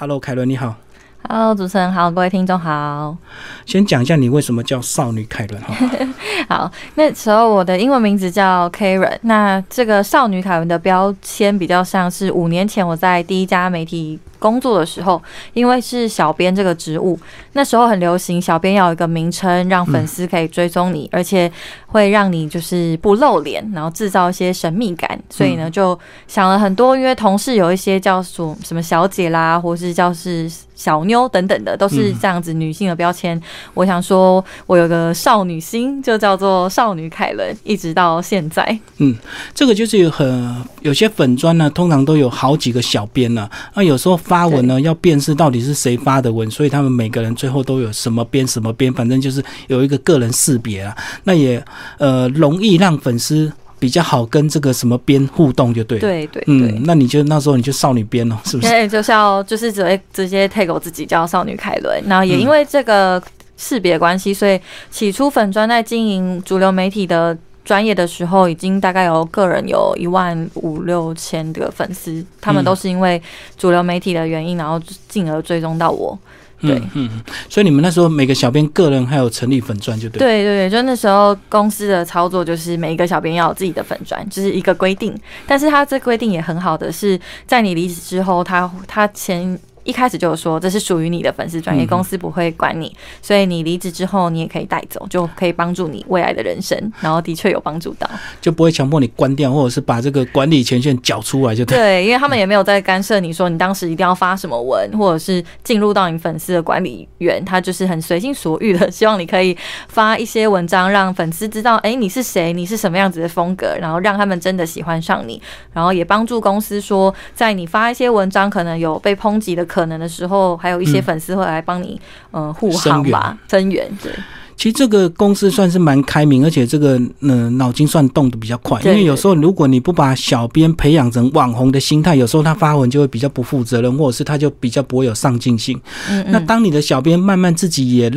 Hello，凯伦你好。Hello，主持人好，各位听众好。先讲一下你为什么叫少女凯伦哈。好，那时候我的英文名字叫 Karen。那这个少女凯伦的标签比较像是五年前我在第一家媒体工作的时候，因为是小编这个职务，那时候很流行小编要有一个名称，让粉丝可以追踪你，而且会让你就是不露脸，然后制造一些神秘感。所以呢，就想了很多，因为同事有一些叫做什么小姐啦，或是叫是。小妞等等的都是这样子女性的标签。我想说，我有个少女心，就叫做少女凯伦，一直到现在。嗯，这个就是有很有些粉砖呢，通常都有好几个小编呢。那有时候发文呢，要辨识到底是谁发的文，所以他们每个人最后都有什么编什么编，反正就是有一个个人识别啊。那也呃容易让粉丝。比较好跟这个什么编互动就对，对对，嗯，那你就那时候你就少女编了，是不是？对，就是要就是直接直接 take 我自己叫少女凯伦，然后也因为这个识别关系，所以起初粉专在经营主流媒体的专业的时候，已经大概有个人有一万五六千的粉丝，他们都是因为主流媒体的原因，然后进而追踪到我。对，嗯，所以你们那时候每个小编个人还有成立粉钻就对，对对对，就那时候公司的操作就是每一个小编要有自己的粉钻，就是一个规定。但是他这规定也很好的是在你离职之后，他他前。一开始就有说这是属于你的粉丝专业，公司不会管你，所以你离职之后你也可以带走，就可以帮助你未来的人生。然后的确有帮助到，就不会强迫你关掉，或者是把这个管理权限缴出来就对。对，因为他们也没有在干涉你说你当时一定要发什么文，或者是进入到你粉丝的管理员，他就是很随心所欲的，希望你可以发一些文章，让粉丝知道，哎，你是谁，你是什么样子的风格，然后让他们真的喜欢上你，然后也帮助公司说，在你发一些文章可能有被抨击的可能的时候，还有一些粉丝会来帮你，嗯，护航吧，增援。对，其实这个公司算是蛮开明，而且这个嗯脑筋算动的比较快。因为有时候如果你不把小编培养成网红的心态，有时候他发文就会比较不负责任，或者是他就比较不会有上进心。嗯那当你的小编慢慢自己也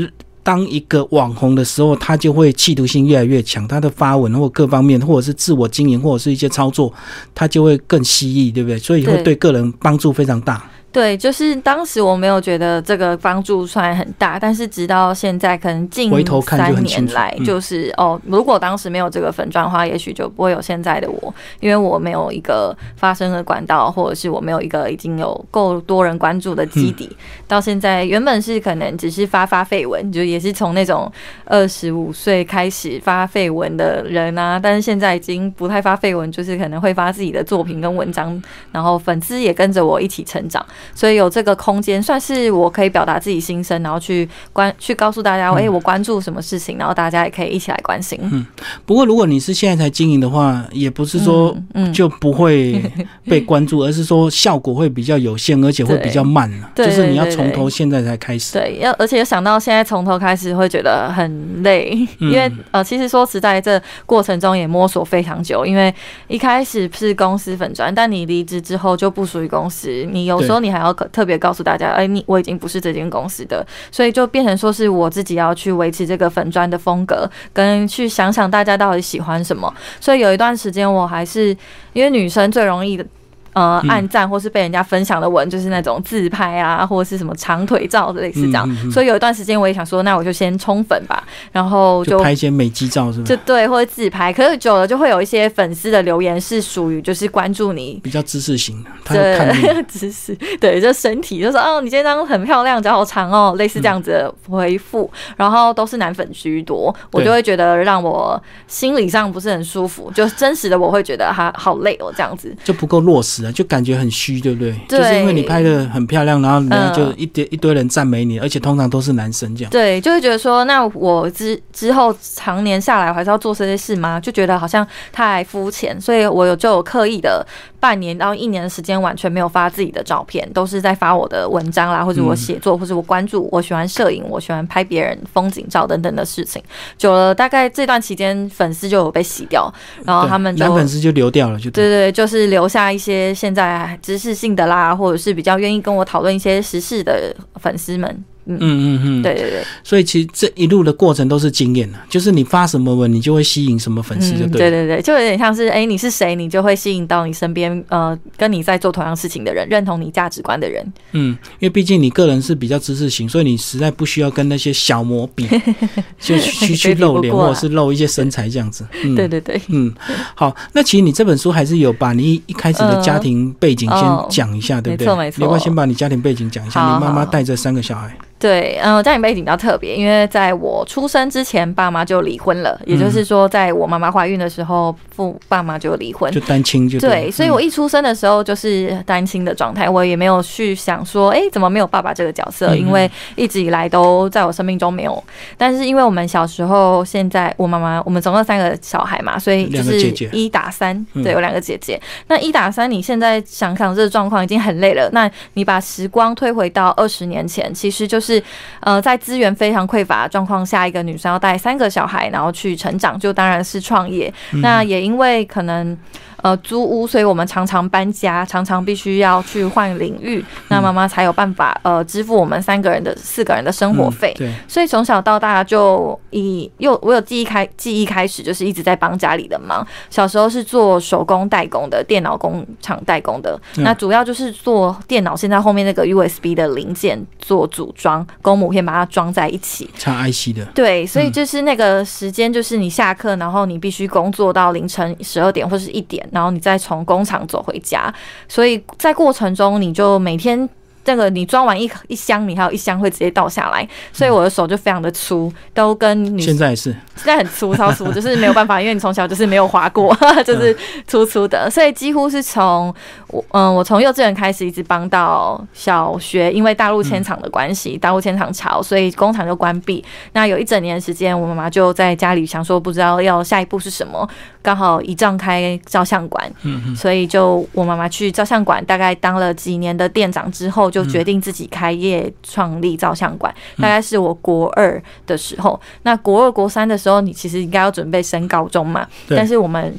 当一个网红的时候，他就会企图心越来越强，他的发文或各方面，或者是自我经营，或者是一些操作，他就会更犀利，对不对？所以会对个人帮助非常大。对，就是当时我没有觉得这个帮助算很大，但是直到现在，可能近三年来，就是哦，如果当时没有这个粉钻的话，也许就不会有现在的我，因为我没有一个发声的管道，或者是我没有一个已经有够多人关注的基底。到现在，原本是可能只是发发绯闻，就也是从那种二十五岁开始发绯闻的人啊，但是现在已经不太发绯闻，就是可能会发自己的作品跟文章，然后粉丝也跟着我一起成长。所以有这个空间，算是我可以表达自己心声，然后去关去告诉大家，哎，我关注什么事情，然后大家也可以一起来关心。嗯，不过如果你是现在才经营的话，也不是说就不会被关注，而是说效果会比较有限，而且会 比较慢了。就是你要从头现在才开始。对，要而且想到现在从头开始会觉得很累，因为呃，其实说实在，这过程中也摸索非常久，因为一开始是公司粉砖，但你离职之后就不属于公司，你有时候你。还要特别告诉大家，哎，你我已经不是这间公司的，所以就变成说是我自己要去维持这个粉砖的风格，跟去想想大家到底喜欢什么。所以有一段时间，我还是因为女生最容易的。呃，暗赞或是被人家分享的文，就是那种自拍啊，或者是什么长腿照的类似这样。所以有一段时间，我也想说，那我就先冲粉吧，然后就拍一些美肌照，是吗？就对，或者自拍。可是久了，就会有一些粉丝的留言是属于就是关注你比较知识型的，对，知识对，就身体就说哦，你这张很漂亮，脚好长哦，类似这样子的回复，然后都是男粉居多，我就会觉得让我心理上不是很舒服，就真实的我会觉得他好累哦，这样子就不够落实。就感觉很虚，对不对？就是因为你拍的很漂亮，然后人家就一堆一堆人赞美你，而且通常都是男生这样。对，就会觉得说，那我之之后常年下来，我还是要做这些事吗？就觉得好像太肤浅，所以我有就有刻意的半年到一年的时间，完全没有发自己的照片，都是在发我的文章啦，或者我写作，或者我关注，我喜欢摄影，我喜欢拍别人风景照等等的事情。久了，大概这段期间，粉丝就有被洗掉，然后他们男粉丝就流掉了，就对对，就是留下一些。现在知识性的啦，或者是比较愿意跟我讨论一些时事的粉丝们，嗯嗯嗯，对对对，所以其实这一路的过程都是经验啊，就是你发什么文，你就会吸引什么粉丝，就对。对对对，就有点像是，哎，你是谁，你就会吸引到你身边呃跟你在做同样事情的人，认同你价值观的人。嗯，因为毕竟你个人是比较知识型，所以你实在不需要跟那些小模比，就去去露脸或者是露一些身材这样子。对对对，嗯，好，那其实你这本书还是有把你一开始的家庭背景先讲一下，对不对？没错没错，你要先把你家庭背景讲一下，你妈妈带着三个小孩。对，嗯，家庭背景比较特别，因为在我出生之前，爸妈就离婚了，也就是说，在我妈妈怀孕的时候，父爸妈就离婚，就单亲就对，所以我一出生的时候就是单亲的状态，我也没有去想说，哎，怎么没有爸爸这个角色？因为一直以来都在我生命中没有。但是因为我们小时候，现在我妈妈，我们总共三个小孩嘛，所以就是一打三，对，有两个姐姐。那一打三，你现在想想这个状况已经很累了，那你把时光推回到二十年前，其实就是。是呃，在资源非常匮乏的状况下，一个女生要带三个小孩，然后去成长，就当然是创业。那也因为可能。呃，租屋，所以我们常常搬家，常常必须要去换领域，那妈妈才有办法呃支付我们三个人的四个人的生活费。对，所以从小到大就以又我有记忆开记忆开始就是一直在帮家里的忙。小时候是做手工代工的，电脑工厂代工的，那主要就是做电脑现在后面那个 USB 的零件做组装，公母片把它装在一起，插 IC 的。对，所以就是那个时间就是你下课，然后你必须工作到凌晨十二点或是一点。然后你再从工厂走回家，所以在过程中你就每天。这个你装完一一箱，你还有一箱会直接倒下来，所以我的手就非常的粗，都跟女现在是现在很粗超粗，就是没有办法，因为你从小就是没有滑过，就是粗粗的，所以几乎是从我嗯，我从幼稚园开始一直帮到小学，因为大陆迁厂的关系，大陆迁厂潮，所以工厂就关闭。那有一整年时间，我妈妈就在家里想说，不知道要下一步是什么，刚好一丈开照相馆，嗯所以就我妈妈去照相馆，大概当了几年的店长之后。就决定自己开业创立照相馆，大概是我国二的时候。那国二、国三的时候，你其实应该要准备升高中嘛？但是我们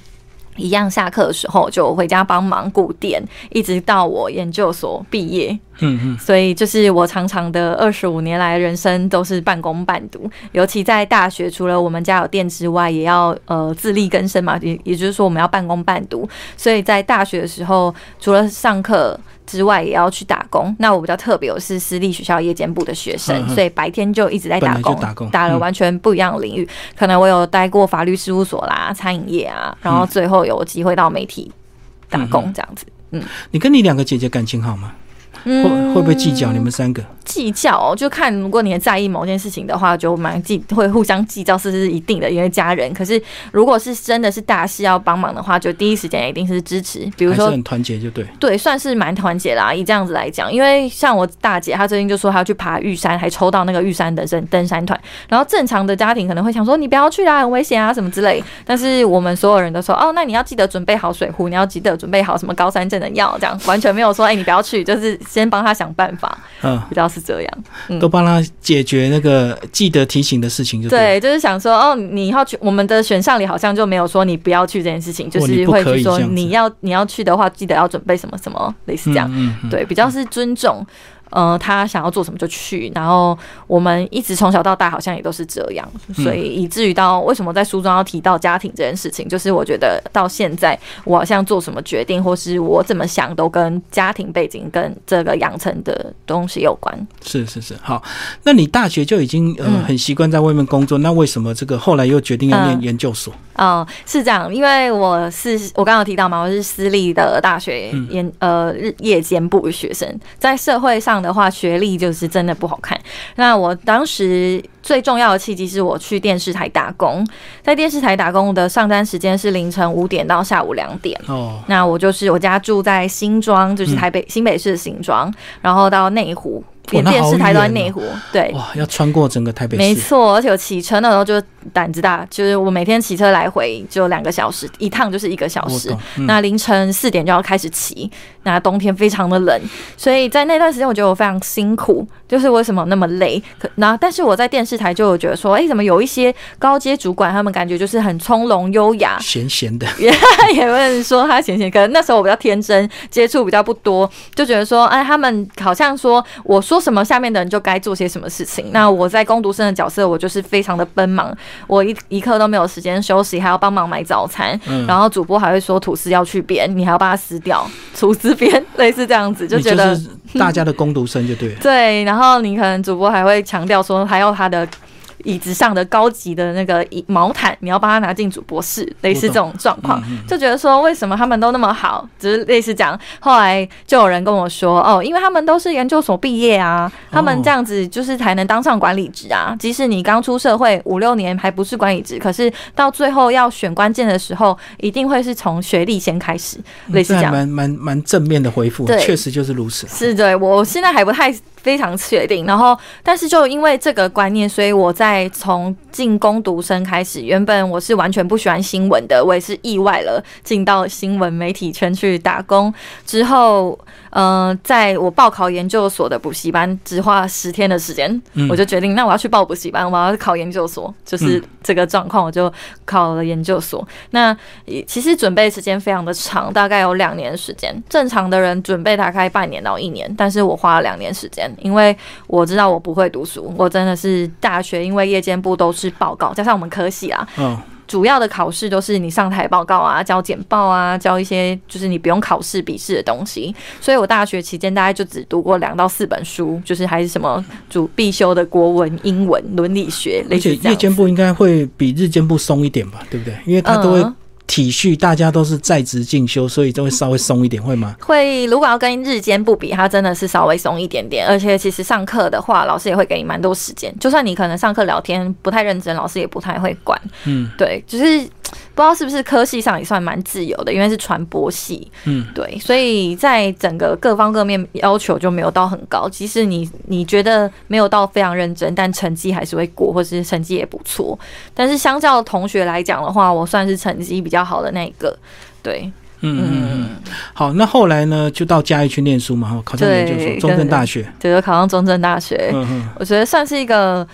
一样下课的时候就回家帮忙顾店，一直到我研究所毕业。嗯嗯，所以就是我长长的二十五年来人生都是半工半读，尤其在大学，除了我们家有店之外，也要呃自力更生嘛，也也就是说我们要半工半读。所以在大学的时候，除了上课之外，也要去打工。那我比较特别，我是私立学校夜间部的学生，所以白天就一直在打工，打了完全不一样的领域。可能我有待过法律事务所啦、餐饮业啊，然后最后有机会到媒体打工这样子。嗯，你跟你两个姐姐感情好吗？会会不会计较你们三个？计较哦，就看如果你在意某件事情的话，就蛮计会互相计较，是是一定的，因为家人。可是如果是真的是大事要帮忙的话，就第一时间一定是支持。比如说很团结，就对对，算是蛮团结啦。以这样子来讲，因为像我大姐，她最近就说她要去爬玉山，还抽到那个玉山的登登山团。然后正常的家庭可能会想说你不要去啦，很危险啊什么之类。但是我们所有人都说哦，那你要记得准备好水壶，你要记得准备好什么高山症的药，这样完全没有说哎你不要去，就是先帮他想办法。嗯，比较是这样。都帮他解决那个记得提醒的事情，就对，就是想说哦，你要去我们的选项里好像就没有说你不要去这件事情，就是会去说你要你要去的话，记得要准备什么什么类似这样，对，比较是尊重。呃，他想要做什么就去，然后我们一直从小到大好像也都是这样，所以以至于到为什么在书中要提到家庭这件事情，就是我觉得到现在我好像做什么决定或是我怎么想，都跟家庭背景跟这个养成的东西有关。是是是，好，那你大学就已经呃很习惯在外面工作，那为什么这个后来又决定要念研究所？哦，是这样，因为我是我刚刚提到嘛，我是私立的大学研呃日夜间部的学生，在社会上。的话，学历就是真的不好看。那我当时最重要的契机是我去电视台打工，在电视台打工的上班时间是凌晨五点到下午两点。哦，那我就是我家住在新庄，就是台北新北市的新庄，然后到内湖。连电视台都在内湖，对，哇，要穿过整个台北市。没错，而且我骑车那时候就胆子大，就是我每天骑车来回就两个小时，一趟就是一个小时。那凌晨四点就要开始骑，那冬天非常的冷，所以在那段时间我觉得我非常辛苦，就是为什么那么累？可然后但是我在电视台就有觉得说，哎，怎么有一些高阶主管，他们感觉就是很从容优雅，闲闲的。也有人说他闲闲，可能那时候我比较天真，接触比较不多，就觉得说，哎，他们好像说我说。什么，下面的人就该做些什么事情。那我在攻读生的角色，我就是非常的奔忙，我一一刻都没有时间休息，还要帮忙买早餐。嗯然后主播还会说吐司要去编，你还要把它撕掉，吐司编，类似这样子，就觉得大家的攻读生就对了。对，然后你可能主播还会强调说，还要他的。椅子上的高级的那个毛毯，你要帮他拿进主播室，类似这种状况，就觉得说为什么他们都那么好，只是类似讲。后来就有人跟我说，哦，因为他们都是研究所毕业啊，他们这样子就是才能当上管理职啊。即使你刚出社会五六年还不是管理职，可是到最后要选关键的时候，一定会是从学历先开始，类似这样。蛮蛮蛮正面的回复，确实就是如此。是对，我现在还不太。非常确定，然后，但是就因为这个观念，所以我在从进攻读生开始，原本我是完全不喜欢新闻的，我也是意外了进到新闻媒体圈去打工之后。嗯，在我报考研究所的补习班，只花十天的时间，我就决定，那我要去报补习班，我要考研究所，就是这个状况，我就考了研究所。那其实准备时间非常的长，大概有两年时间。正常的人准备大概半年到一年，但是我花了两年时间，因为我知道我不会读书，我真的是大学，因为夜间部都是报告，加上我们科系啊。主要的考试都是你上台报告啊，交简报啊，交一些就是你不用考试笔试的东西。所以我大学期间大概就只读过两到四本书，就是还是什么主必修的国文、英文、伦理学。而且夜间部应该会比日间部松一点吧，对不对？因为他都会。体恤大家都是在职进修，所以就会稍微松一点，会吗？会，如果要跟日间不比，它真的是稍微松一点点。而且其实上课的话，老师也会给你蛮多时间。就算你可能上课聊天不太认真，老师也不太会管。嗯，对，就是。不知道是不是科系上也算蛮自由的，因为是传播系，嗯，对，所以在整个各方各面要求就没有到很高。即使你你觉得没有到非常认真，但成绩还是会过，或是成绩也不错。但是相较同学来讲的话，我算是成绩比较好的那一个，对，嗯嗯嗯。好，那后来呢，就到嘉义去念书嘛，考上研究所，中正大学，对，考上中正大学，嗯嗯，我觉得算是一个。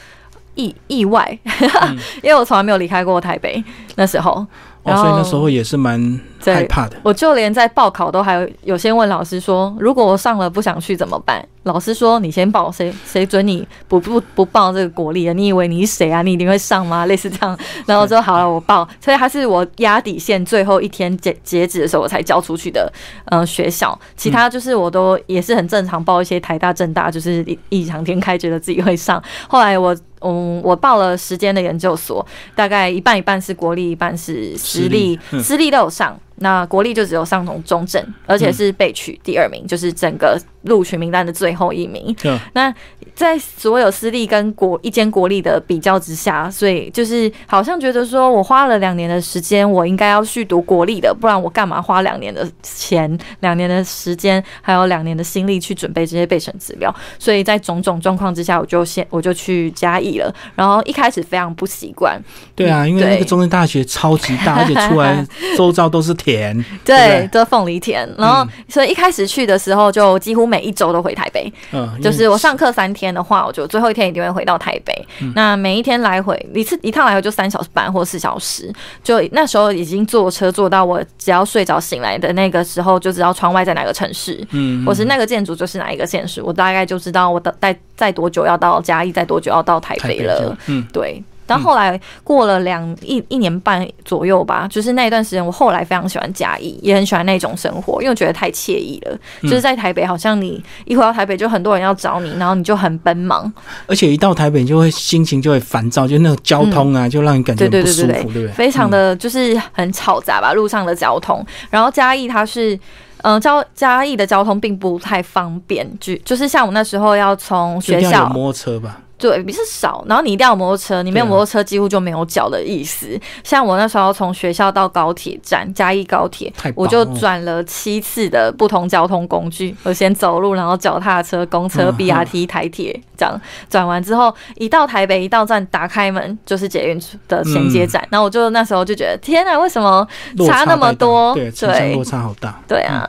意意外，因为我从来没有离开过台北，那时候。哦，所以那时候也是蛮害怕的。我就连在报考都还有先问老师说，如果我上了不想去怎么办？老师说你先报，谁谁准你不不不报这个国力啊？你以为你是谁啊？你一定会上吗？类似这样，然后说好了，我报。所以他是我压底线，最后一天截截止的时候我才交出去的。嗯，学校其他就是我都也是很正常报一些台大、政大，就是异想天开，觉得自己会上。后来我嗯，我报了时间的研究所，大概一半一半是国立，一半是。私立，私立都有上。那国立就只有上同中正，而且是被取第二名，就是整个录取名单的最后一名。那在所有私立跟国一间国立的比较之下，所以就是好像觉得说我花了两年的时间，我应该要去读国立的，不然我干嘛花两年的钱、两年的时间，还有两年的心力去准备这些备审资料？所以在种种状况之下，我就先我就去嘉义了。然后一开始非常不习惯。对啊，因为那个中正大学超级大，而且出来 周遭都是田。田对，这凤梨田，然后所以一开始去的时候，就几乎每一周都回台北。嗯，就是我上课三天的话，我就最后一天一定会回到台北。那每一天来回一次一趟来回就三小时半或四小时，就那时候已经坐车坐到我只要睡着醒来的那个时候，就知道窗外在哪个城市，嗯，或是那个建筑就是哪一个县市，我大概就知道我的待在多久要到嘉义，在多久要到台北了。嗯，对。然后后来过了两一一年半左右吧，就是那一段时间，我后来非常喜欢嘉义，也很喜欢那种生活，因为我觉得太惬意了。就是在台北，好像你一回到台北，就很多人要找你，然后你就很奔忙。而且一到台北，就会心情就会烦躁，就那种交通啊，就让你感觉不舒服，对不对？非常的就是很嘈杂吧，路上的交通。然后嘉义它是，嗯，交嘉义的交通并不太方便，就就是像我那时候要从学校摩托车吧。对，比是少，然后你一定要摩托车，你没有摩托车几乎就没有脚的意思。像我那时候从学校到高铁站嘉义高铁，我就转了七次的不同交通工具。我先走路，然后脚踏车、公车、BRT、台铁，这样转完之后，一到台北一到站打开门就是捷运的衔接站。然后我就那时候就觉得，天哪，为什么差那么多？对，落差好大。对啊。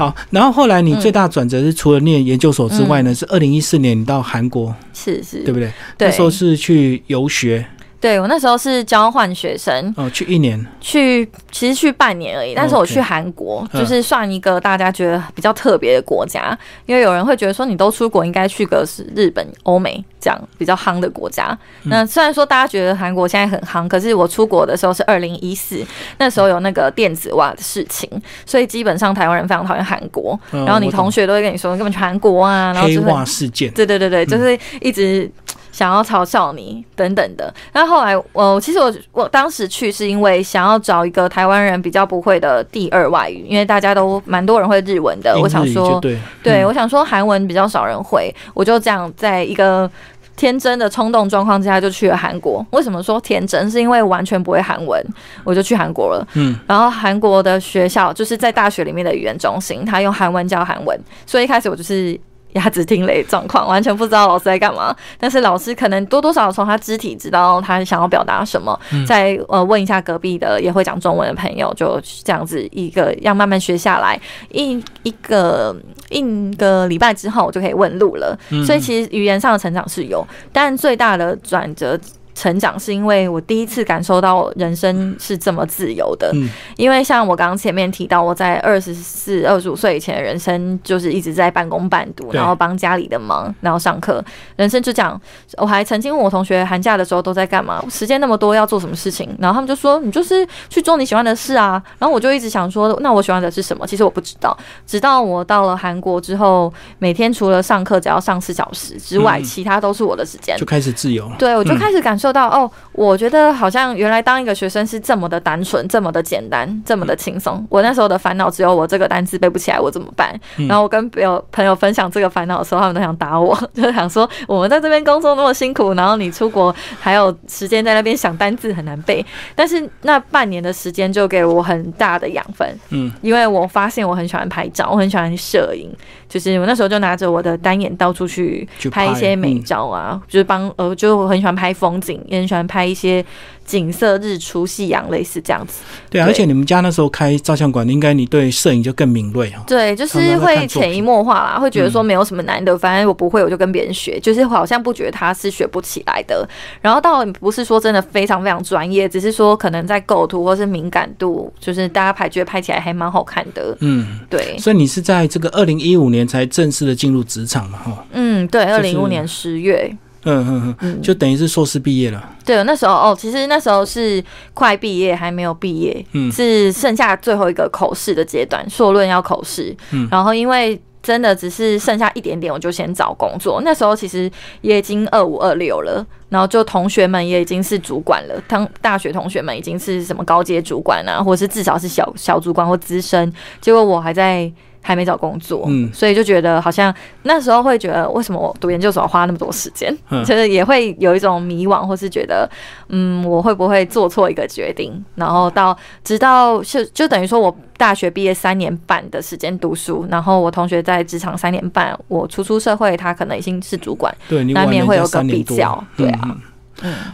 好，然后后来你最大转折是除了念研究所之外呢，是二零一四年你到韩国，是是，对不对？那时候是去游学。对我那时候是交换学生，哦，去一年，去其实去半年而已。但是我去韩国，就是算一个大家觉得比较特别的国家，因为有人会觉得说你都出国，应该去个是日本、欧美这样比较夯的国家。那虽然说大家觉得韩国现在很夯，可是我出国的时候是二零一四，那时候有那个电子袜的事情，所以基本上台湾人非常讨厌韩国。然后你同学都会跟你说，根本去韩国啊，然后黑袜事件，对对对对，就是一直。想要嘲笑你等等的，那后来我其实我我当时去是因为想要找一个台湾人比较不会的第二外语，因为大家都蛮多人会日文的，我想说对，我想说韩文比较少人会，我就这样在一个天真的冲动状况之下就去了韩国。为什么说天真？是因为完全不会韩文，我就去韩国了。嗯，然后韩国的学校就是在大学里面的语言中心，他用韩文教韩文，所以一开始我就是。鸭子听雷状况，完全不知道老师在干嘛。但是老师可能多多少少从他肢体知道他想要表达什么。再呃问一下隔壁的也会讲中文的朋友，就这样子一个要慢慢学下来。一一个一个礼拜之后，我就可以问路了。所以其实语言上的成长是有，但最大的转折。成长是因为我第一次感受到人生是这么自由的，因为像我刚刚前面提到，我在二十四、二十五岁以前的人生就是一直在半工半读，然后帮家里的忙，然后上课，人生就这样。我还曾经问我同学，寒假的时候都在干嘛？时间那么多，要做什么事情？然后他们就说，你就是去做你喜欢的事啊。然后我就一直想说，那我喜欢的是什么？其实我不知道。直到我到了韩国之后，每天除了上课只要上四小时之外，其他都是我的时间，就开始自由了。对，我就开始感受。到哦，我觉得好像原来当一个学生是这么的单纯，这么的简单，这么的轻松。我那时候的烦恼只有我这个单词背不起来，我怎么办？然后我跟朋友朋友分享这个烦恼的时候，他们都想打我，就想说我们在这边工作那么辛苦，然后你出国还有时间在那边想单字很难背。但是那半年的时间就给了我很大的养分，嗯，因为我发现我很喜欢拍照，我很喜欢摄影，就是我那时候就拿着我的单眼到处去拍一些美照啊，就是帮呃，就我很喜欢拍风景。也很喜欢拍一些。景色、日出、夕阳，类似这样子。对，而且你们家那时候开照相馆，应该你对摄影就更敏锐哦。对，就是会潜移默化啦，会觉得说没有什么难的，反正我不会，我就跟别人学，就是好像不觉得他是学不起来的。然后倒不是说真的非常非常专业，只是说可能在构图或是敏感度，就是大家拍觉得拍起来还蛮好看的。嗯，对。所以你是在这个二零一五年才正式的进入职场嘛？哈。嗯，对，二零一五年十月。嗯嗯嗯，就等于是硕士毕业了。对，那时候哦，其实那时候是快毕业，还没有毕业，嗯，是剩下最后一个口试的阶段，硕论要口试。嗯，然后因为真的只是剩下一点点，我就先找工作。那时候其实也已经二五二六了，然后就同学们也已经是主管了，当大学同学们已经是什么高阶主管啊，或者是至少是小小主管或资深，结果我还在。还没找工作，嗯，所以就觉得好像那时候会觉得，为什么我读研究所要花那么多时间？嗯，就是也会有一种迷惘，或是觉得，嗯，我会不会做错一个决定？然后到直到就就等于说我大学毕业三年半的时间读书，然后我同学在职场三年半，我初出社会，他可能已经是主管，对，难免会有个比较，对啊。嗯，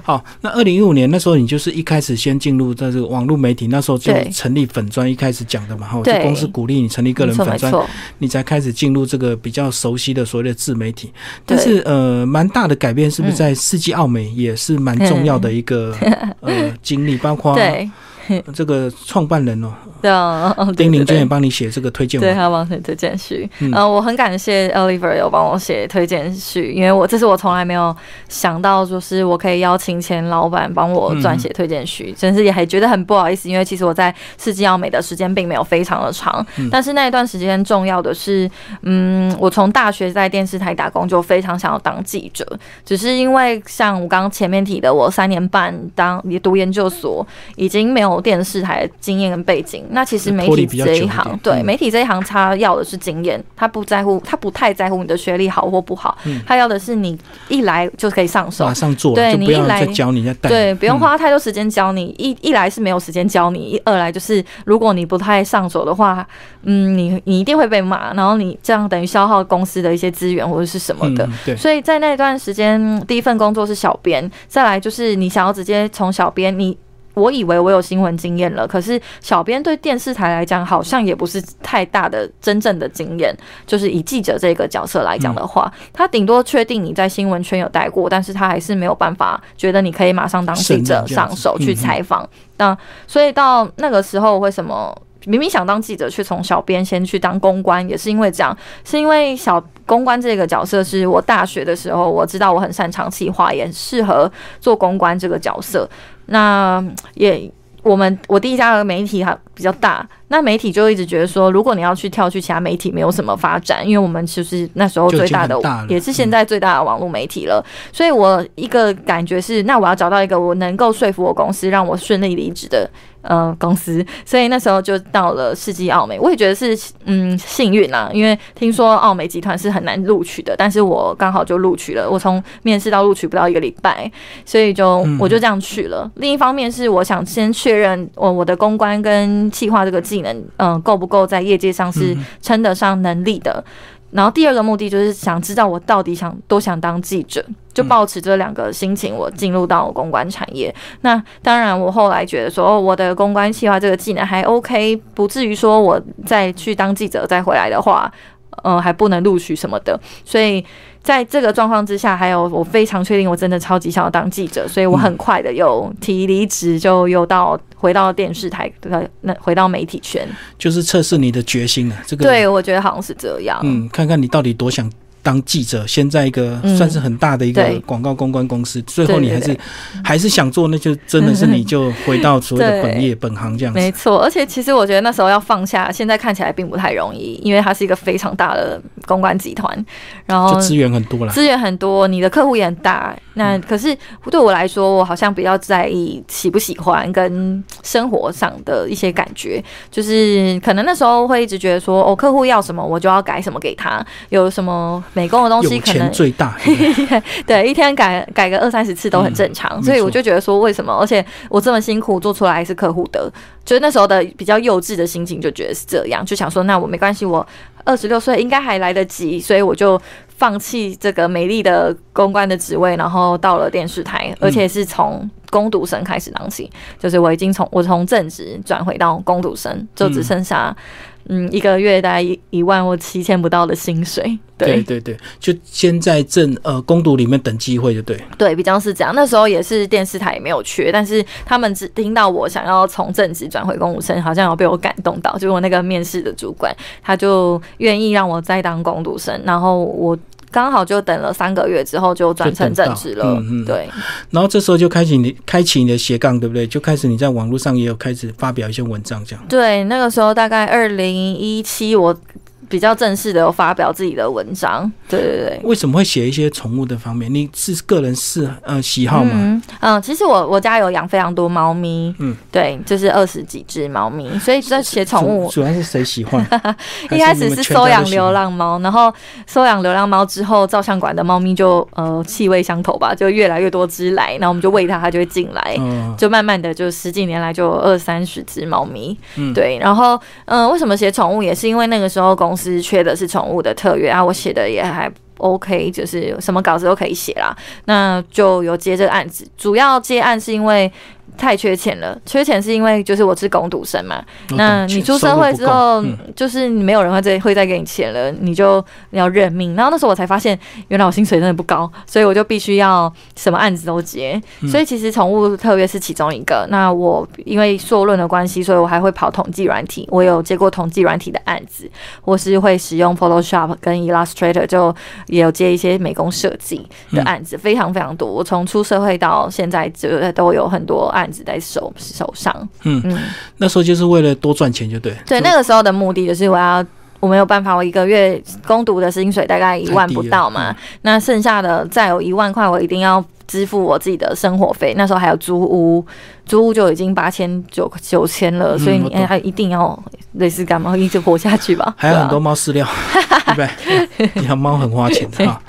好，那二零一五年那时候，你就是一开始先进入在这个网络媒体，那时候就成立粉专，一开始讲的嘛，哈，就公司鼓励你成立个人粉专，你才开始进入这个比较熟悉的所谓的自媒体。但是呃，蛮大的改变是不是在世纪奥美也是蛮重要的一个 呃经历，包括。这个创办人哦，对啊，丁玲娟也帮你写这个推荐，对，他帮写推荐序。嗯，我很感谢 Oliver 有帮我写推荐序，因为我这是我从来没有想到，就是我可以邀请前老板帮我撰写推荐序，真是也还觉得很不好意思，因为其实我在世纪奥美的时间并没有非常的长，但是那一段时间重要的是，嗯，我从大学在电视台打工就非常想要当记者，只是因为像我刚刚前面提的，我三年半当你读研究所已经没有。电视台经验跟背景，那其实媒体这一行，对媒体这一行，他要的是经验，他不在乎，他不太在乎你的学历好或不好，他要的是你一来就可以上手，马上做，对你一来教你，对，不用花太多时间教你，一一来是没有时间教你，一二来就是如果你不太上手的话，嗯，你你一定会被骂，然后你这样等于消耗公司的一些资源或者是什么的，对，所以在那段时间，第一份工作是小编，再来就是你想要直接从小编你。我以为我有新闻经验了，可是小编对电视台来讲，好像也不是太大的真正的经验。就是以记者这个角色来讲的话，他顶多确定你在新闻圈有待过，但是他还是没有办法觉得你可以马上当记者上手去采访。那所以到那个时候，为什么明明想当记者，却从小编先去当公关，也是因为这样，是因为小公关这个角色是我大学的时候我知道我很擅长企划，也适合做公关这个角色。那也，我们我第一家的媒体还比较大，那媒体就一直觉得说，如果你要去跳去其他媒体，没有什么发展，因为我们其实那时候最大的也是现在最大的网络媒体了。所以我一个感觉是，那我要找到一个我能够说服我公司让我顺利离职的。呃，公司，所以那时候就到了世纪奥美，我也觉得是嗯幸运啦，因为听说奥美集团是很难录取的，但是我刚好就录取了，我从面试到录取不到一个礼拜，所以就我就这样去了。另一方面是我想先确认我我的公关跟企划这个技能，嗯，够不够在业界上是称得上能力的。然后第二个目的就是想知道我到底想多想当记者，就保持这两个心情，我进入到公关产业。那当然，我后来觉得说，哦我的公关计划这个技能还 OK，不至于说我再去当记者再回来的话，呃，还不能录取什么的。所以。在这个状况之下，还有我非常确定，我真的超级想要当记者，所以我很快的又提离职，就又到回到电视台，那回到媒体圈，就是测试你的决心啊。这个对我觉得好像是这样，嗯，看看你到底多想。当记者，先在一个算是很大的一个广告公关公司，最后你还是还是想做，那就真的是你就回到所谓的本业本行这样子。没错，而且其实我觉得那时候要放下，现在看起来并不太容易，因为它是一个非常大的公关集团，然后资源很多了，资源很多，你的客户也很大。那可是对我来说，我好像比较在意喜不喜欢跟生活上的一些感觉，就是可能那时候会一直觉得说，哦，客户要什么我就要改什么给他，有什么。美工的东西可能最大，对，一天改改个二三十次都很正常，所以我就觉得说，为什么？而且我这么辛苦做出来是客户的，就是那时候的比较幼稚的心情，就觉得是这样，就想说，那我没关系，我二十六岁应该还来得及，所以我就放弃这个美丽的公关的职位，然后到了电视台，而且是从攻读生开始当起，就是我已经从我从正职转回到攻读生，就只剩下。嗯，一个月大概一一万或七千不到的薪水，对对对，就先在正呃攻读里面等机会，就对。对，比较是这样。那时候也是电视台也没有缺，但是他们只听到我想要从正职转回公务生，好像有被我感动到，就是我那个面试的主管，他就愿意让我再当攻读生，然后我。刚好就等了三个月之后就转成正职了，对。然后这时候就开启你开启你的斜杠，对不对？就开始你在网络上也有开始发表一些文章，这样。对，那个时候大概二零一七我。比较正式的有发表自己的文章，对对对。为什么会写一些宠物的方面？你是个人是呃喜好吗？嗯，其实我我家有养非常多猫咪，嗯，对，就是二十几只猫咪，所以在写宠物主要是谁喜欢？一开始是收养流浪猫，然后收养流浪猫之后，照相馆的猫咪就呃气味相投吧，就越来越多只来，然后我们就喂它，它就会进来，就慢慢的就十几年来就二三十只猫咪，嗯，对，然后嗯，为什么写宠物也是因为那个时候公司缺的是宠物的特约啊，我写的也还 OK，就是什么稿子都可以写啦，那就有接这个案子。主要接案是因为。太缺钱了，缺钱是因为就是我是工读生嘛，那你出社会之后，就是没有人会再会再给你钱了，你就要认命。然后那时候我才发现，原来我薪水真的不高，所以我就必须要什么案子都接。所以其实宠物特别是其中一个。那我因为硕论的关系，所以我还会跑统计软体，我有接过统计软体的案子，或是会使用 Photoshop 跟 Illustrator，就也有接一些美工设计的案子，非常非常多。我从出社会到现在，就都有很多案。子在手手上，嗯嗯，那时候就是为了多赚钱，就对。对，那个时候的目的就是我要，我没有办法，我一个月攻读的薪水大概一万不到嘛，那剩下的再有一万块，我一定要支付我自己的生活费。那时候还有租屋。租屋就已经八千九九千了，所以你还一定要类似干嘛一直活下去吧？还有很多猫饲料，对 不对？养猫很花钱的哈。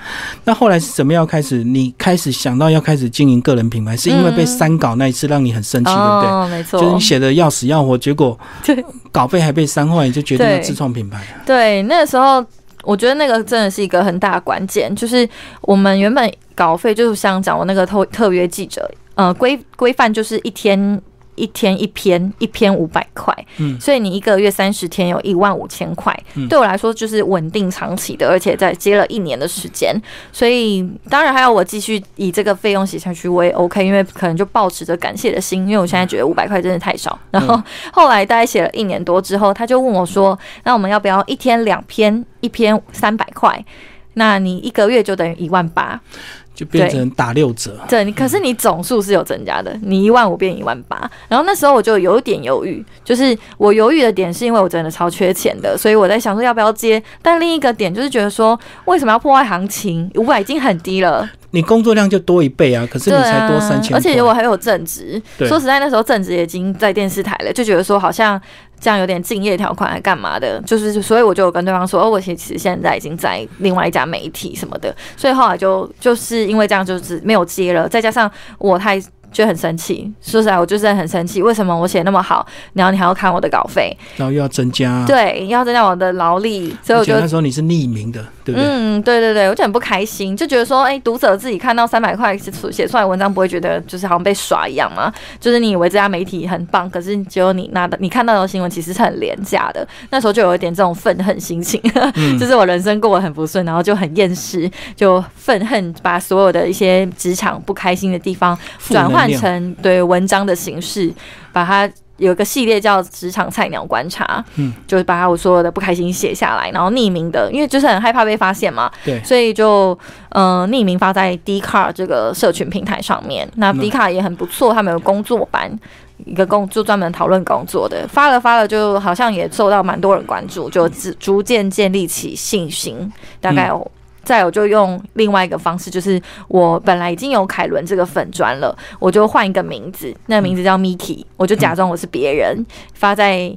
那后来是怎么样开始？你开始想到要开始经营个人品牌，是因为被删稿那一次让你很生气，对不对？没错，就是你写的要死要活，结果对稿费还被删坏，你就决定要自创品牌。对，那个时候我觉得那个真的是一个很大的关键，就是我们原本稿费就是像讲我那个特特约记者。呃，规规范就是一天一天一篇，一篇五百块，嗯，所以你一个月三十天有一万五千块，对我来说就是稳定长期的，而且在接了一年的时间，所以当然还要我继续以这个费用写下去，我也 OK，因为可能就保持着感谢的心，因为我现在觉得五百块真的太少。然后后来大概写了一年多之后，他就问我说：“那我们要不要一天两篇，一篇三百块？那你一个月就等于一万八。”就变成打六折，对，你可是你总数是有增加的，你一万五变一万八，然后那时候我就有点犹豫，就是我犹豫的点是因为我真的超缺钱的，所以我在想说要不要接，但另一个点就是觉得说为什么要破坏行情，五百已经很低了。你工作量就多一倍啊，可是你才多三千，而且我还有正职。说实在，那时候正职已经在电视台了，就觉得说好像这样有点敬业条款，还干嘛的？就是所以我就跟对方说，哦，我其实现在已经在另外一家媒体什么的，所以后来就就是因为这样，就是没有接了。再加上我太。就很生气，说实在，我就是很生气。为什么我写那么好，然后你还要看我的稿费，然后又要增加，对，又要增加我的劳力，所以我觉得那时候你是匿名的，对不对？嗯，对对对，我就很不开心，就觉得说，哎，读者自己看到三百块写出来文章，不会觉得就是好像被耍一样吗？就是你以为这家媒体很棒，可是只有你拿的，你看到的新闻其实是很廉价的。那时候就有一点这种愤恨心情，就是我人生过得很不顺，然后就很厌世，就愤恨把所有的一些职场不开心的地方转。换成对文章的形式，把它有一个系列叫《职场菜鸟观察》，嗯，就是把我所有的不开心写下来，然后匿名的，因为就是很害怕被发现嘛，对，所以就嗯匿名发在 d c a r 这个社群平台上面。那 d 卡也很不错，他们有工作班，一个工就专门讨论工作的，发了发了，就好像也受到蛮多人关注，就逐渐建立起信心，大概有。再有就用另外一个方式，就是我本来已经有凯伦这个粉砖了，我就换一个名字，那名字叫 Miki，我就假装我是别人，发在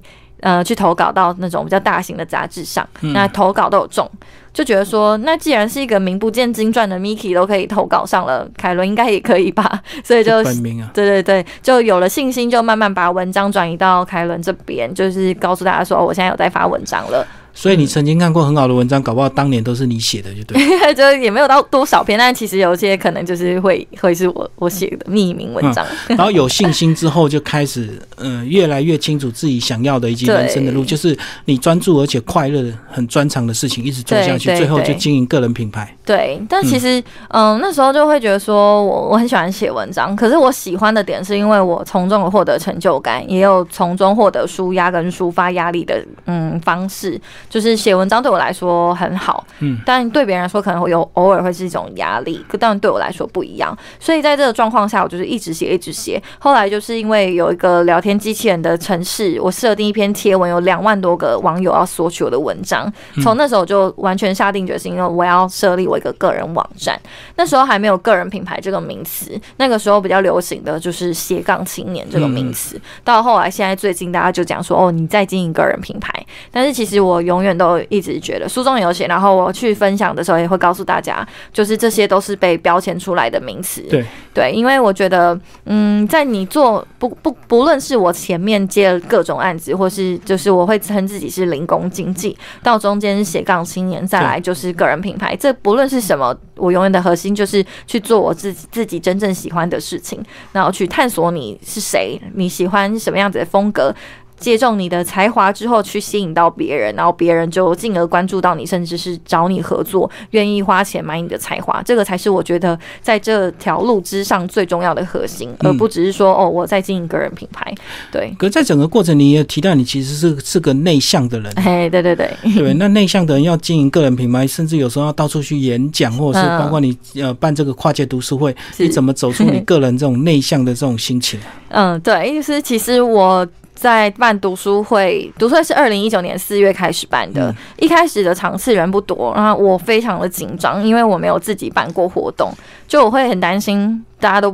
呃去投稿到那种比较大型的杂志上，那投稿都有中，就觉得说，那既然是一个名不见经传的 Miki 都可以投稿上了，凯伦应该也可以吧，所以就 对对对，就有了信心，就慢慢把文章转移到凯伦这边，就是告诉大家说，我现在有在发文章了。所以你曾经看过很好的文章，搞不好当年都是你写的，就对。就也没有到多少篇，但其实有些可能就是会会是我我写的匿名文章。然后有信心之后，就开始嗯越来越清楚自己想要的以及人生的路，就是你专注而且快乐、很专长的事情一直做下去，最后就经营个人品牌。对，但其实嗯那时候就会觉得说我我很喜欢写文章，可是我喜欢的点是因为我从中获得成就感，也有从中获得舒压跟抒发压力的嗯方式。就是写文章对我来说很好，嗯，但对别人来说可能会有偶尔会是一种压力，可当然对我来说不一样。所以在这个状况下，我就是一直写，一直写。后来就是因为有一个聊天机器人的城市，我设定一篇贴文，有两万多个网友要索取我的文章。从那时候就完全下定决心，因为我要设立我一个个人网站。那时候还没有个人品牌这个名词，那个时候比较流行的就是斜杠青年这个名词。到后来现在最近大家就讲说，哦，你在经营个人品牌，但是其实我永远都一直觉得书中有写，然后我去分享的时候也会告诉大家，就是这些都是被标签出来的名词。对对，因为我觉得，嗯，在你做不不不论是我前面接了各种案子，或是就是我会称自己是零工经济，到中间斜杠青年，再来就是个人品牌，这不论是什么，我永远的核心就是去做我自己自己真正喜欢的事情，然后去探索你是谁，你喜欢什么样子的风格。借重你的才华之后去吸引到别人，然后别人就进而关注到你，甚至是找你合作，愿意花钱买你的才华，这个才是我觉得在这条路之上最重要的核心，而不只是说哦我在经营个人品牌。对，可在整个过程你也提到你其实是是个内向的人。哎，对对对，对，那内向的人要经营个人品牌，甚至有时候要到处去演讲，或者是包括你呃办这个跨界读书会，你怎么走出你个人这种内向的这种心情？嗯，对，就是其实我。在办读书会，读书会是二零一九年四月开始办的。一开始的场次人不多，然后我非常的紧张，因为我没有自己办过活动，就我会很担心大家都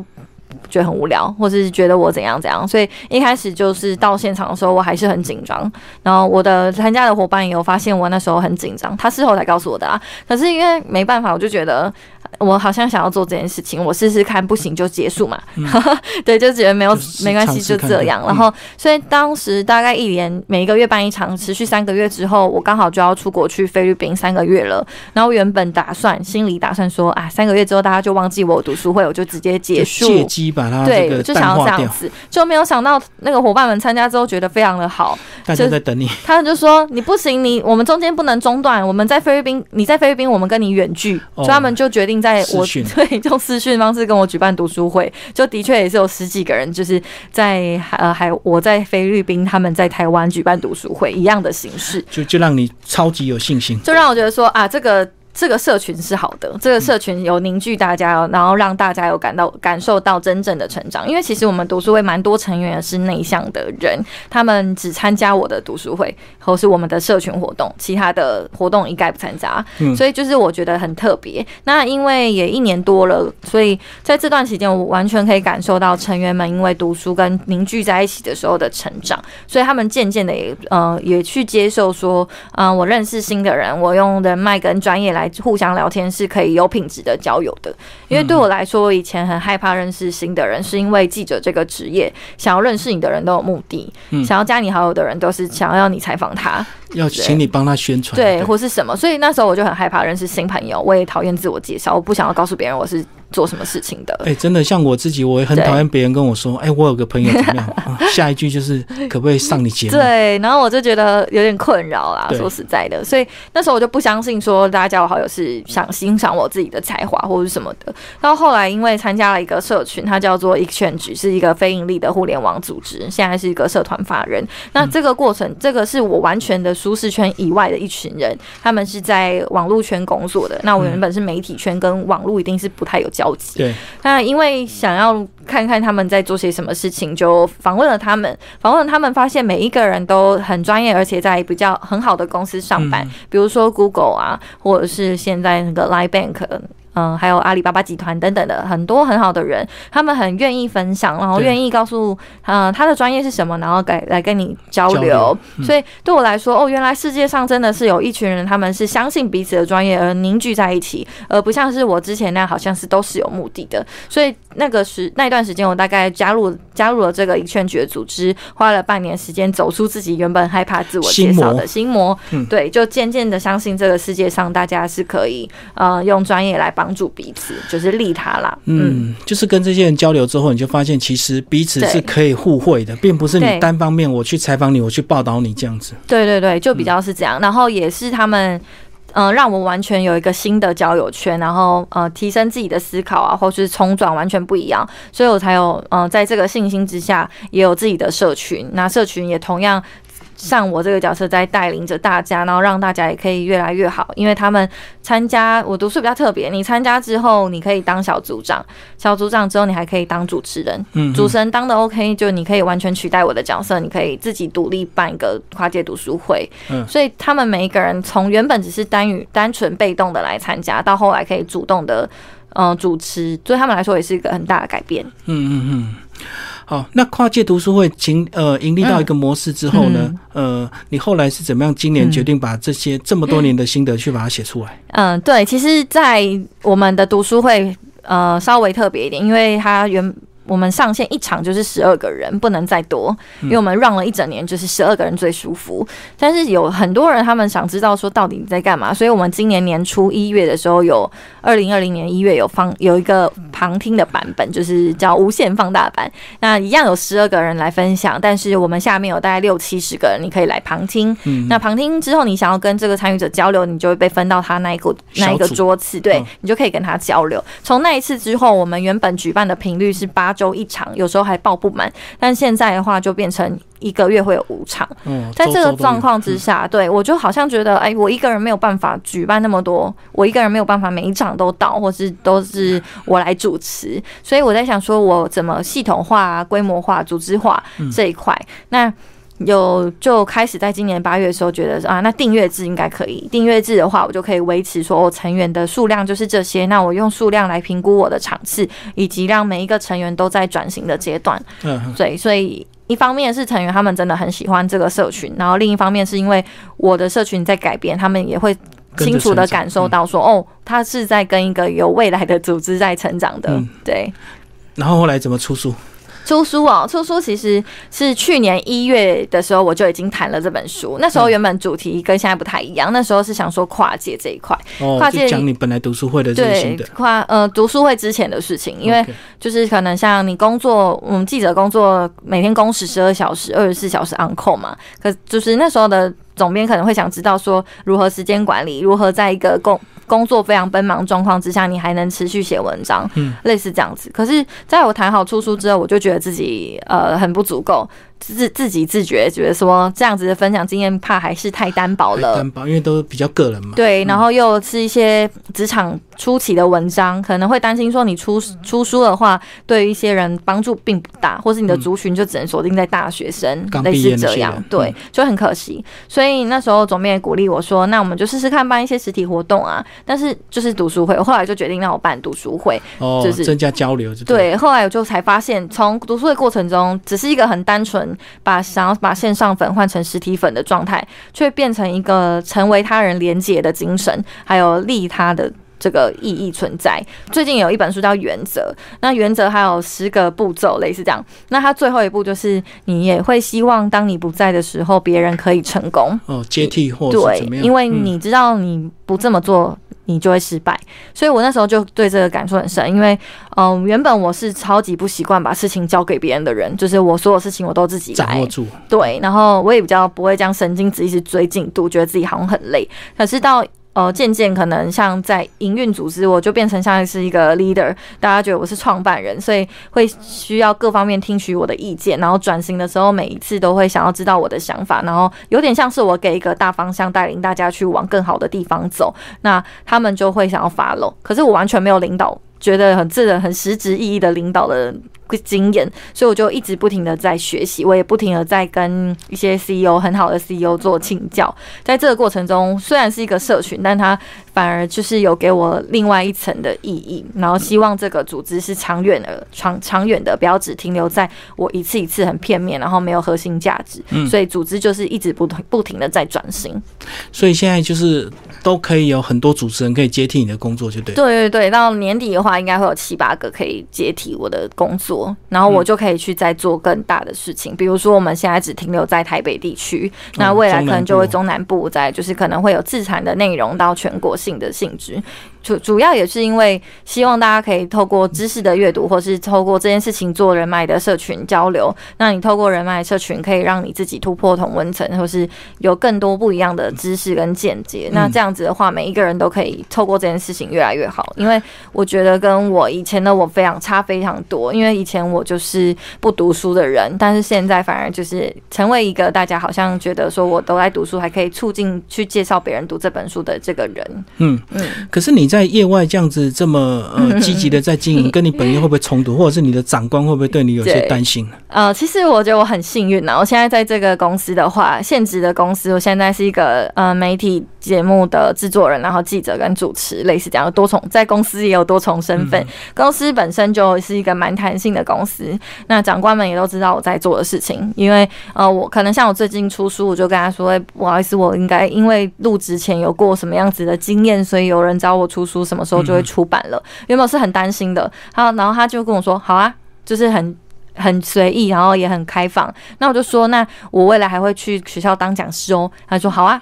觉得很无聊，或者是觉得我怎样怎样。所以一开始就是到现场的时候，我还是很紧张。然后我的参加的伙伴也有发现我那时候很紧张，他事后才告诉我的啊。可是因为没办法，我就觉得。我好像想要做这件事情，我试试看，不行就结束嘛。对，就觉得没有没关系，就这样。然后，所以当时大概一年每一个月办一场，持续三个月之后，我刚好就要出国去菲律宾三个月了。然后原本打算心里打算说啊，三个月之后大家就忘记我读书会，我就直接结束，借机把它对，就想要这样子，就没有想到那个伙伴们参加之后觉得非常的好，大家在等你。他们就说你不行，你我们中间不能中断，我们在菲律宾，你在菲律宾，我们跟你远距，所以他们就决定在我 对用私讯方式跟我举办读书会，就的确也是有十几个人，就是在呃还我在菲律宾，他们在台湾举办读书会一样的形式，就就让你超级有信心，就让我觉得说啊这个。这个社群是好的，这个社群有凝聚大家，然后让大家有感到感受到真正的成长。因为其实我们读书会蛮多成员是内向的人，他们只参加我的读书会或是我们的社群活动，其他的活动一概不参加。所以就是我觉得很特别。那因为也一年多了，所以在这段期间，我完全可以感受到成员们因为读书跟凝聚在一起的时候的成长。所以他们渐渐的也呃也去接受说，嗯，我认识新的人，我用人脉跟专业来。互相聊天是可以有品质的交友的，因为对我来说，我以前很害怕认识新的人，是因为记者这个职业，想要认识你的人都有目的，想要加你好友的人都是想要你采访他，要请你帮他宣传，对，或是什么，所以那时候我就很害怕认识新朋友，我也讨厌自我介绍，我不想要告诉别人我是。做什么事情的？哎，真的像我自己，我也很讨厌别人跟我说：“哎，我有个朋友怎么样？” 下一句就是可不可以上你节目？对，然后我就觉得有点困扰啦。说实在的，所以那时候我就不相信说大家加我好友是想欣赏我自己的才华或者什么的。到后来，因为参加了一个社群，它叫做 Exchange，是一个非盈利的互联网组织，现在是一个社团法人。那这个过程，这个是我完全的舒适圈以外的一群人，他们是在网络圈工作的。那我原本是媒体圈，跟网络一定是不太有交集。对，那因为想要看看他们在做些什么事情，就访问了他们。访问了他们，发现每一个人都很专业，而且在比较很好的公司上班，比如说 Google 啊，或者是现在那个 Line Bank。嗯，还有阿里巴巴集团等等的很多很好的人，他们很愿意分享，然后愿意告诉，嗯，他的专业是什么，然后来来跟你交流。所以对我来说，哦，原来世界上真的是有一群人，他们是相信彼此的专业而凝聚在一起，而不像是我之前那样，好像是都是有目的的。所以那个时那段时间，我大概加入加入了这个一劝局的组织，花了半年时间走出自己原本害怕自我介绍的心魔。对，就渐渐的相信这个世界上大家是可以，呃，用专业来帮。帮助彼此就是利他啦。嗯，就是跟这些人交流之后，你就发现其实彼此是可以互惠的，并不是你单方面我去采访你，我去报道你这样子。对对对，就比较是这样。然后也是他们，嗯，让我完全有一个新的交友圈，然后呃，提升自己的思考啊，或是冲撞完全不一样，所以我才有嗯，在这个信心之下，也有自己的社群。那社群也同样。像我这个角色在带领着大家，然后让大家也可以越来越好。因为他们参加我读书比较特别，你参加之后你可以当小组长，小组长之后你还可以当主持人。嗯，主持人当的 OK，就你可以完全取代我的角色，你可以自己独立办一个跨界读书会。嗯，所以他们每一个人从原本只是单于单纯被动的来参加，到后来可以主动的嗯主持，对他们来说也是一个很大的改变。嗯嗯嗯。好，那跨界读书会经呃盈利到一个模式之后呢，呃，你后来是怎么样？今年决定把这些这么多年的心得去把它写出来？嗯，对，其实，在我们的读书会呃稍微特别一点，因为它原。我们上线一场就是十二个人，不能再多，因为我们让了一整年，就是十二个人最舒服。但是有很多人他们想知道说到底你在干嘛，所以我们今年年初一月的时候，有二零二零年一月有放有一个旁听的版本，就是叫无限放大版。那一样有十二个人来分享，但是我们下面有大概六七十个人，你可以来旁听。那旁听之后，你想要跟这个参与者交流，你就会被分到他那一个那一个桌次，对你就可以跟他交流。从那一次之后，我们原本举办的频率是八。周一场，有时候还报不满，但现在的话就变成一个月会有五场。嗯，在这个状况之下，对我就好像觉得，哎，我一个人没有办法举办那么多，我一个人没有办法每一场都到，或是都是我来主持，所以我在想，说我怎么系统化、规模化、组织化这一块，那。有就开始在今年八月的时候，觉得啊，那订阅制应该可以。订阅制的话，我就可以维持说，我成员的数量就是这些。那我用数量来评估我的场次，以及让每一个成员都在转型的阶段。嗯，对，所以一方面是成员他们真的很喜欢这个社群，然后另一方面是因为我的社群在改变，他们也会。清楚的感受到说，哦，他是在跟一个有未来的组织在成长的，对。然后后来怎么出书？出书哦，出书其实是去年一月的时候我就已经谈了这本书。那时候原本主题跟现在不太一样，那时候是想说跨界这一块，跨界讲你本来读书会的这些的跨呃读书会之前的事情，因为就是可能像你工作，我们记者工作每天工时十二小时，二十四小时 on call 嘛，可就是那时候的总编可能会想知道说如何时间管理，如何在一个工工作非常奔忙状况之下，你还能持续写文章，嗯，类似这样子。可是，在我谈好出书之后，我就觉得自己呃很不足够。自自己自觉觉得说这样子的分享经验怕还是太单薄了，单薄，因为都比较个人嘛。对，然后又是一些职场初期的文章，可能会担心说你出出书的话，对于一些人帮助并不大，或是你的族群就只能锁定在大学生，类似这样，对，就很可惜。所以那时候总编也鼓励我说，那我们就试试看办一些实体活动啊。但是就是读书会，我后来就决定让我办读书会，就是增加交流。对，后来我就才发现，从读书会过程中，只是一个很单纯。把想要把线上粉换成实体粉的状态，却变成一个成为他人连结的精神，还有利他的这个意义存在。最近有一本书叫《原则》，那原则还有十个步骤，类似这样。那它最后一步就是，你也会希望当你不在的时候，别人可以成功哦，接替或对，因为你知道你不这么做。你就会失败，所以我那时候就对这个感触很深，因为，嗯，原本我是超级不习惯把事情交给别人的人，就是我所有事情我都自己掌握住，对，然后我也比较不会将神经质一直追进度，觉得自己好像很累，可是到。呃，渐渐可能像在营运组织，我就变成像是一个 leader，大家觉得我是创办人，所以会需要各方面听取我的意见，然后转型的时候，每一次都会想要知道我的想法，然后有点像是我给一个大方向，带领大家去往更好的地方走，那他们就会想要 follow，可是我完全没有领导，觉得很自然、很实质意义的领导的。经验，所以我就一直不停的在学习，我也不停的在跟一些 CEO 很好的 CEO 做请教。在这个过程中，虽然是一个社群，但它反而就是有给我另外一层的意义。然后希望这个组织是长远的、长长远的，不要只停留在我一次一次很片面，然后没有核心价值。所以组织就是一直不不停的在转型。所以现在就是都可以有很多主持人可以接替你的工作，就对。对对对，到年底的话，应该会有七八个可以接替我的工作。然后我就可以去再做更大的事情，比如说我们现在只停留在台北地区，那未来可能就会中南部在，就是可能会有自产的内容到全国性的性质。主主要也是因为希望大家可以透过知识的阅读，或是透过这件事情做人脉的社群交流。那你透过人脉社群，可以让你自己突破同温层，或是有更多不一样的知识跟见解。那这样子的话，每一个人都可以透过这件事情越来越好。因为我觉得跟我以前的我非常差非常多。因为以前我就是不读书的人，但是现在反而就是成为一个大家好像觉得说我都在读书，还可以促进去介绍别人读这本书的这个人。嗯嗯。可是你在在业外这样子这么呃 积极的在经营，跟你本业会不会冲突，或者是你的长官会不会对你有些担心呢？呃，其实我觉得我很幸运呐。我现在在这个公司的话，现职的公司，我现在是一个呃媒体节目的制作人，然后记者跟主持，类似这样多重在公司也有多重身份。公司本身就是一个蛮弹性的公司，那长官们也都知道我在做的事情。因为呃，我可能像我最近出书，我就跟他说，不好意思，我应该因为入职前有过什么样子的经验，所以有人找我出。书什么时候就会出版了？原本是很担心的，好，然后他就跟我说：“好啊，就是很很随意，然后也很开放。”那我就说：“那我未来还会去学校当讲师哦。”他说：“好啊，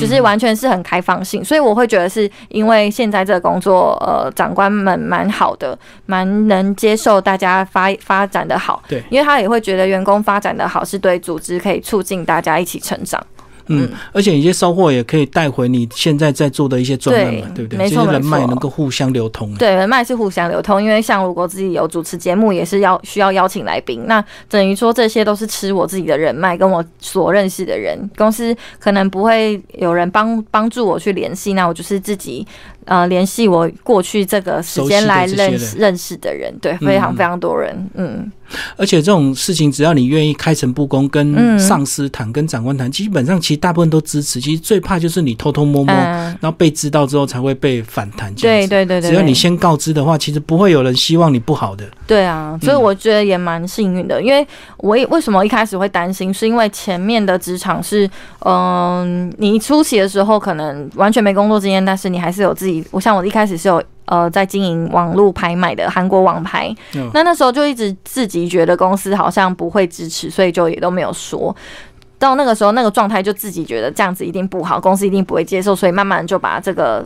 就是完全是很开放性。”所以我会觉得是因为现在这个工作，呃，长官们蛮好的，蛮能接受大家发发展的好。对，因为他也会觉得员工发展的好是对组织可以促进大家一起成长。嗯，而且一些收获也可以带回你现在在做的一些专案嘛，对不对？没错，人脉能够互相流通。对，人脉是互相流通，因为像如果自己有主持节目，也是要需要邀请来宾，那等于说这些都是吃我自己的人脉，跟我所认识的人，公司可能不会有人帮帮助我去联系，那我就是自己。呃，联系我过去这个时间来认识认识的人，对，非常非常多人，嗯。而且这种事情，只要你愿意开诚布公跟上司谈、跟长官谈，基本上其实大部分都支持。其实最怕就是你偷偷摸摸，然后被知道之后才会被反弹。对对对对。只要你先告知的话，其实不会有人希望你不好的。对啊，所以我觉得也蛮幸运的，因为我也为什么一开始会担心，是因为前面的职场是，嗯，你初期的时候可能完全没工作经验，但是你还是有自己，我像我一开始是有呃在经营网络拍卖的韩国网拍，那那时候就一直自己觉得公司好像不会支持，所以就也都没有说。到那个时候，那个状态就自己觉得这样子一定不好，公司一定不会接受，所以慢慢就把这个。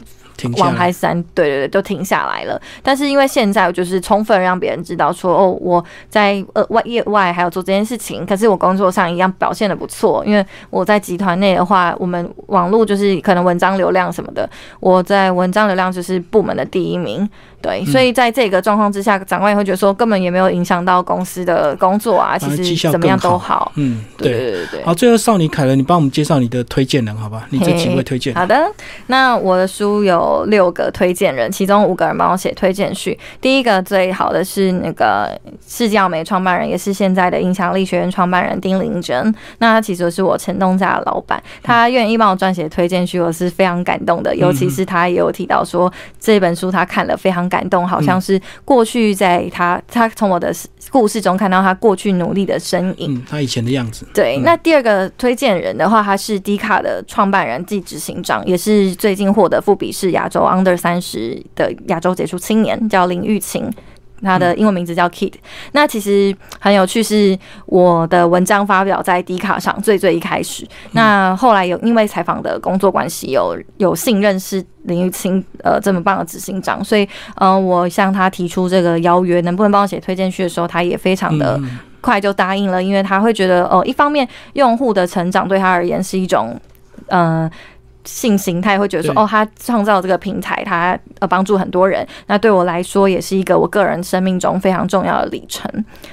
王牌三，对对对，都停下来了。但是因为现在就是充分让别人知道说，哦，我在呃外业外还有做这件事情，可是我工作上一样表现的不错。因为我在集团内的话，我们网络就是可能文章流量什么的，我在文章流量就是部门的第一名。对，所以在这个状况之下，长官也会觉得说，根本也没有影响到公司的工作啊，其实怎么样都好。嗯，对对对对。好，最后少女凯伦，你帮我们介绍你的推荐人，好吧？你这几位推荐。好的，那我的书有六个推荐人，其中五个人帮我写推荐序。第一个最好的是那个世界奥美创办人，也是现在的影响力学院创办人丁玲珍。那他其实是我陈东家的老板，他愿意帮我撰写推荐序，我是非常感动的。尤其是他也有提到说，这本书他看了非常感。感动好像是过去在他他从我的故事中看到他过去努力的身影，嗯，他以前的样子。对，那第二个推荐人的话，他是迪卡的创办人暨执行长，也是最近获得富比士亚洲 Under 三十的亚洲杰出青年，叫林玉琴。他的英文名字叫 Kid。那其实很有趣，是我的文章发表在迪卡上最最一开始。那后来有因为采访的工作关系，有有幸认识林玉清呃这么棒的执行长，所以呃我向他提出这个邀约，能不能帮我写推荐序的时候，他也非常的快就答应了，因为他会觉得哦，一方面用户的成长对他而言是一种嗯。信心，他也会觉得说，哦，他创造这个平台，他呃帮助很多人。那对我来说，也是一个我个人生命中非常重要的里程。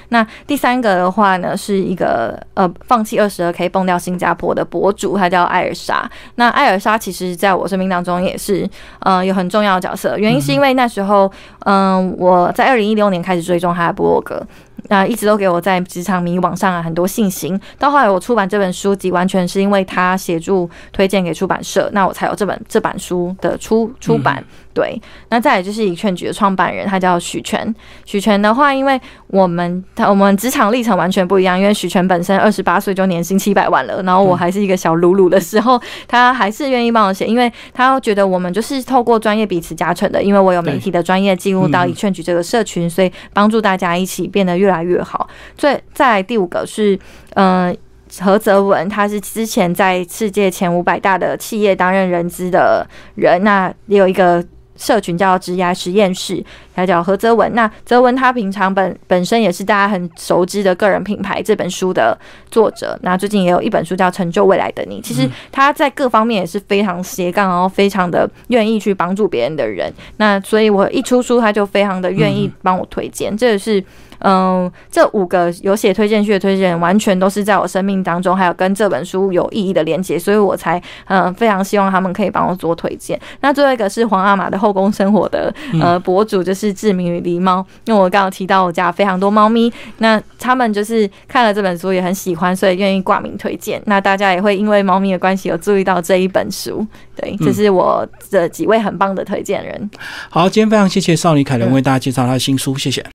那第三个的话呢，是一个呃放弃二十二 K 蹦掉新加坡的博主，他叫艾尔莎。那艾尔莎其实在我生命当中也是呃有很重要的角色，原因是因为那时候嗯我在二零一六年开始追踪他的博客。那一直都给我在职场迷惘上啊很多信心。到后来我出版这本书籍，完全是因为他协助推荐给出版社，那我才有这本这本书的出出版。对，那再来就是以劝局的创办人，他叫许权。许权的话，因为我们他我们职场历程完全不一样，因为许权本身二十八岁就年薪七百万了，然后我还是一个小鲁鲁的时候，他还是愿意帮我写，因为他觉得我们就是透过专业彼此加成的，因为我有媒体的专业进入到以劝局这个社群，所以帮助大家一起变得越来越好。最再第五个是，嗯。何泽文，他是之前在世界前五百大的企业担任人资的人，那也有一个社群叫“职涯实验室”，他叫何泽文。那泽文他平常本本身也是大家很熟知的个人品牌这本书的作者，那最近也有一本书叫《成就未来的你》。其实他在各方面也是非常斜杠，然后非常的愿意去帮助别人的人。那所以我一出书，他就非常的愿意帮我推荐，这也是。嗯，这五个有写推荐序的推荐人，完全都是在我生命当中，还有跟这本书有意义的连接，所以我才嗯非常希望他们可以帮我做推荐。那最后一个是皇阿玛的后宫生活的呃博主，就是志明与狸猫，因为我刚刚提到我家非常多猫咪，那他们就是看了这本书也很喜欢，所以愿意挂名推荐。那大家也会因为猫咪的关系有注意到这一本书，对，这是我的几位很棒的推荐人。好，今天非常谢谢少女凯伦为大家介绍她的新书，谢谢。